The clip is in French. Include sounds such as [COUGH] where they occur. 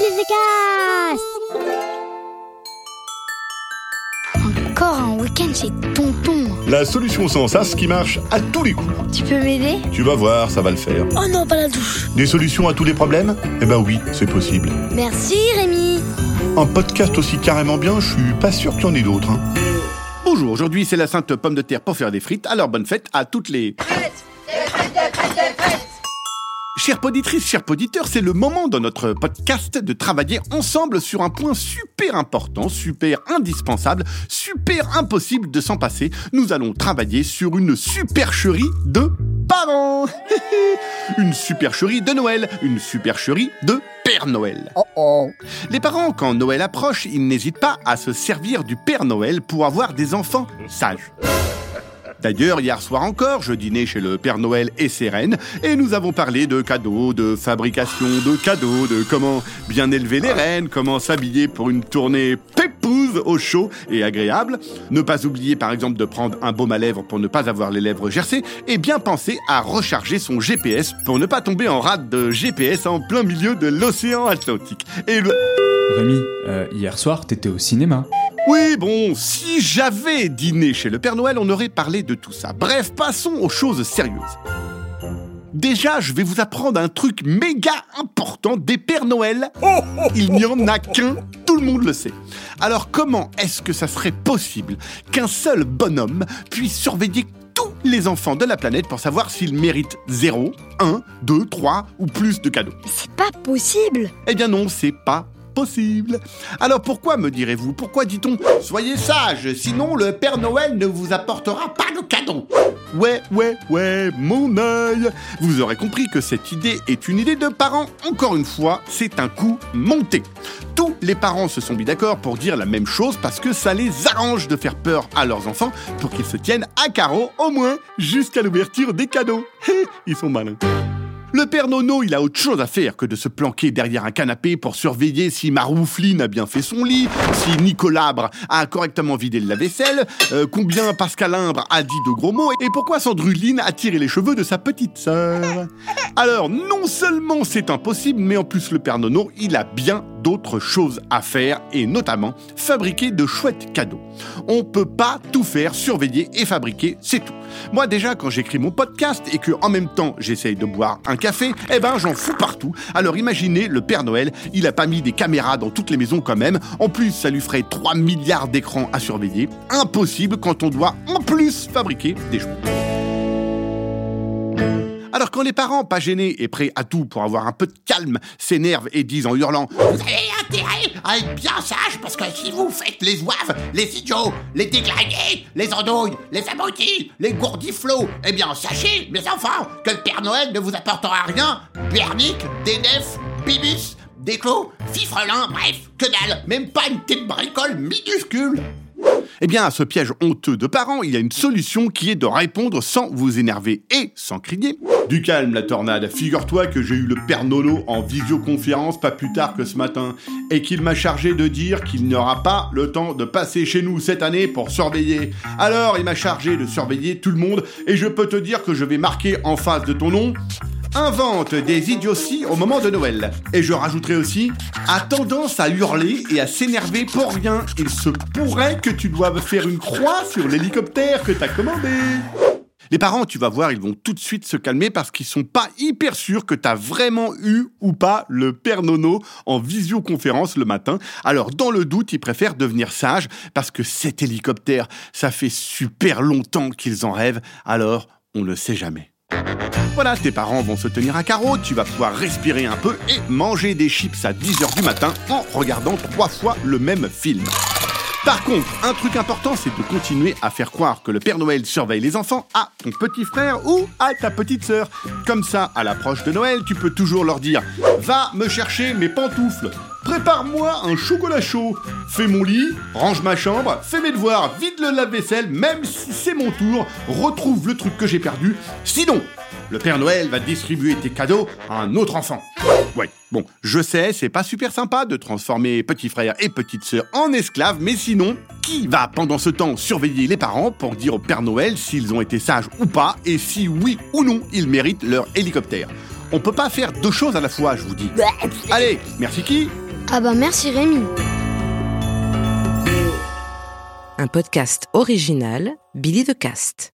les Encore un week-end chez Tonton. La solution sans sas qui marche à tous les coups. Tu peux m'aider? Tu vas voir, ça va le faire. Oh non, pas la douche. Des solutions à tous les problèmes? Eh ben oui, c'est possible. Merci Rémi. Un podcast aussi carrément bien, je suis pas sûr qu'il y en ait d'autres. hein. Bonjour, aujourd'hui c'est la sainte pomme de terre pour faire des frites, alors bonne fête à toutes les... Chères poditrices, chers poditeurs, c'est le moment dans notre podcast de travailler ensemble sur un point super important, super indispensable, super impossible de s'en passer. Nous allons travailler sur une supercherie de parents. [LAUGHS] une supercherie de Noël, une supercherie de Père Noël. Oh oh. Les parents, quand Noël approche, ils n'hésitent pas à se servir du Père Noël pour avoir des enfants sages. D'ailleurs, hier soir encore, je dînais chez le Père Noël et ses reines, et nous avons parlé de cadeaux, de fabrication de cadeaux, de comment bien élever les reines, comment s'habiller pour une tournée pépouse au chaud et agréable, ne pas oublier par exemple de prendre un baume à lèvres pour ne pas avoir les lèvres gercées, et bien penser à recharger son GPS pour ne pas tomber en rade de GPS en plein milieu de l'océan Atlantique. Rémi, euh, hier soir, t'étais au cinéma. Oui, bon, si j'avais dîné chez le Père Noël, on aurait parlé de tout ça. Bref, passons aux choses sérieuses. Déjà, je vais vous apprendre un truc méga important des Pères Noël. Il n'y en a qu'un, tout le monde le sait. Alors comment est-ce que ça serait possible qu'un seul bonhomme puisse surveiller tous les enfants de la planète pour savoir s'ils méritent 0, 1, 2, 3 ou plus de cadeaux? C'est pas possible. eh bien non, c'est pas possible. Alors pourquoi me direz-vous Pourquoi dit-on Soyez sage, sinon le Père Noël ne vous apportera pas de cadeau Ouais, ouais, ouais, mon œil Vous aurez compris que cette idée est une idée de parents. Encore une fois, c'est un coup monté. Tous les parents se sont mis d'accord pour dire la même chose parce que ça les arrange de faire peur à leurs enfants pour qu'ils se tiennent à carreau au moins jusqu'à l'ouverture des cadeaux. [LAUGHS] Ils sont malins. Le père Nono, il a autre chose à faire que de se planquer derrière un canapé pour surveiller si Maroufline a bien fait son lit, si Nicolabre a correctement vidé le lave-vaisselle, euh, combien Pascal Imbre a dit de gros mots et pourquoi Sandruline a tiré les cheveux de sa petite sœur. Alors, non seulement c'est impossible, mais en plus le père Nono, il a bien d'autres choses à faire et notamment fabriquer de chouettes cadeaux. On peut pas tout faire, surveiller et fabriquer, c'est tout. Moi déjà quand j'écris mon podcast et que en même temps j'essaye de boire un café, eh ben j'en fous partout. Alors imaginez le Père Noël, il a pas mis des caméras dans toutes les maisons quand même. En plus ça lui ferait 3 milliards d'écrans à surveiller. Impossible quand on doit en plus fabriquer des jouets. Alors quand les parents, pas gênés et prêts à tout pour avoir un peu de calme, s'énervent et disent en hurlant Vous avez intérêt à être bien sage parce que si vous faites les zouaves, les idiots, les déglingués, les andouilles, les abrutis, les gourdiflots, eh bien sachez, mes enfants, que le Père Noël ne vous apportera rien. Bernic, des nefs, bibus, des clos, fifrelins, bref, que dalle, même pas une petite bricole minuscule. Eh bien, à ce piège honteux de parents, il y a une solution qui est de répondre sans vous énerver et sans crier. Du calme, la tornade. Figure-toi que j'ai eu le père Nono en visioconférence pas plus tard que ce matin et qu'il m'a chargé de dire qu'il n'aura pas le temps de passer chez nous cette année pour surveiller. Alors, il m'a chargé de surveiller tout le monde et je peux te dire que je vais marquer en face de ton nom invente des idioties au moment de Noël. Et je rajouterai aussi, a tendance à hurler et à s'énerver pour rien. Il se pourrait que tu doives faire une croix sur l'hélicoptère que t'as commandé. Les parents, tu vas voir, ils vont tout de suite se calmer parce qu'ils sont pas hyper sûrs que t'as vraiment eu ou pas le Père Nono en visioconférence le matin. Alors, dans le doute, ils préfèrent devenir sages parce que cet hélicoptère, ça fait super longtemps qu'ils en rêvent. Alors, on ne sait jamais. Voilà, tes parents vont se tenir à carreau, tu vas pouvoir respirer un peu et manger des chips à 10h du matin en regardant trois fois le même film. Par contre, un truc important, c'est de continuer à faire croire que le Père Noël surveille les enfants à ton petit frère ou à ta petite sœur. Comme ça, à l'approche de Noël, tu peux toujours leur dire Va me chercher mes pantoufles, prépare-moi un chocolat chaud, fais mon lit, range ma chambre, fais mes devoirs, vide le lave-vaisselle, même si c'est mon tour, retrouve le truc que j'ai perdu. Sinon, le Père Noël va distribuer tes cadeaux à un autre enfant. Ouais, bon, je sais, c'est pas super sympa de transformer petit frère et petite sœur en esclaves, mais sinon, qui va pendant ce temps surveiller les parents pour dire au Père Noël s'ils ont été sages ou pas, et si oui ou non ils méritent leur hélicoptère? On peut pas faire deux choses à la fois, je vous dis. Allez, merci qui? Ah bah merci Rémi. Un podcast original, Billy de Cast.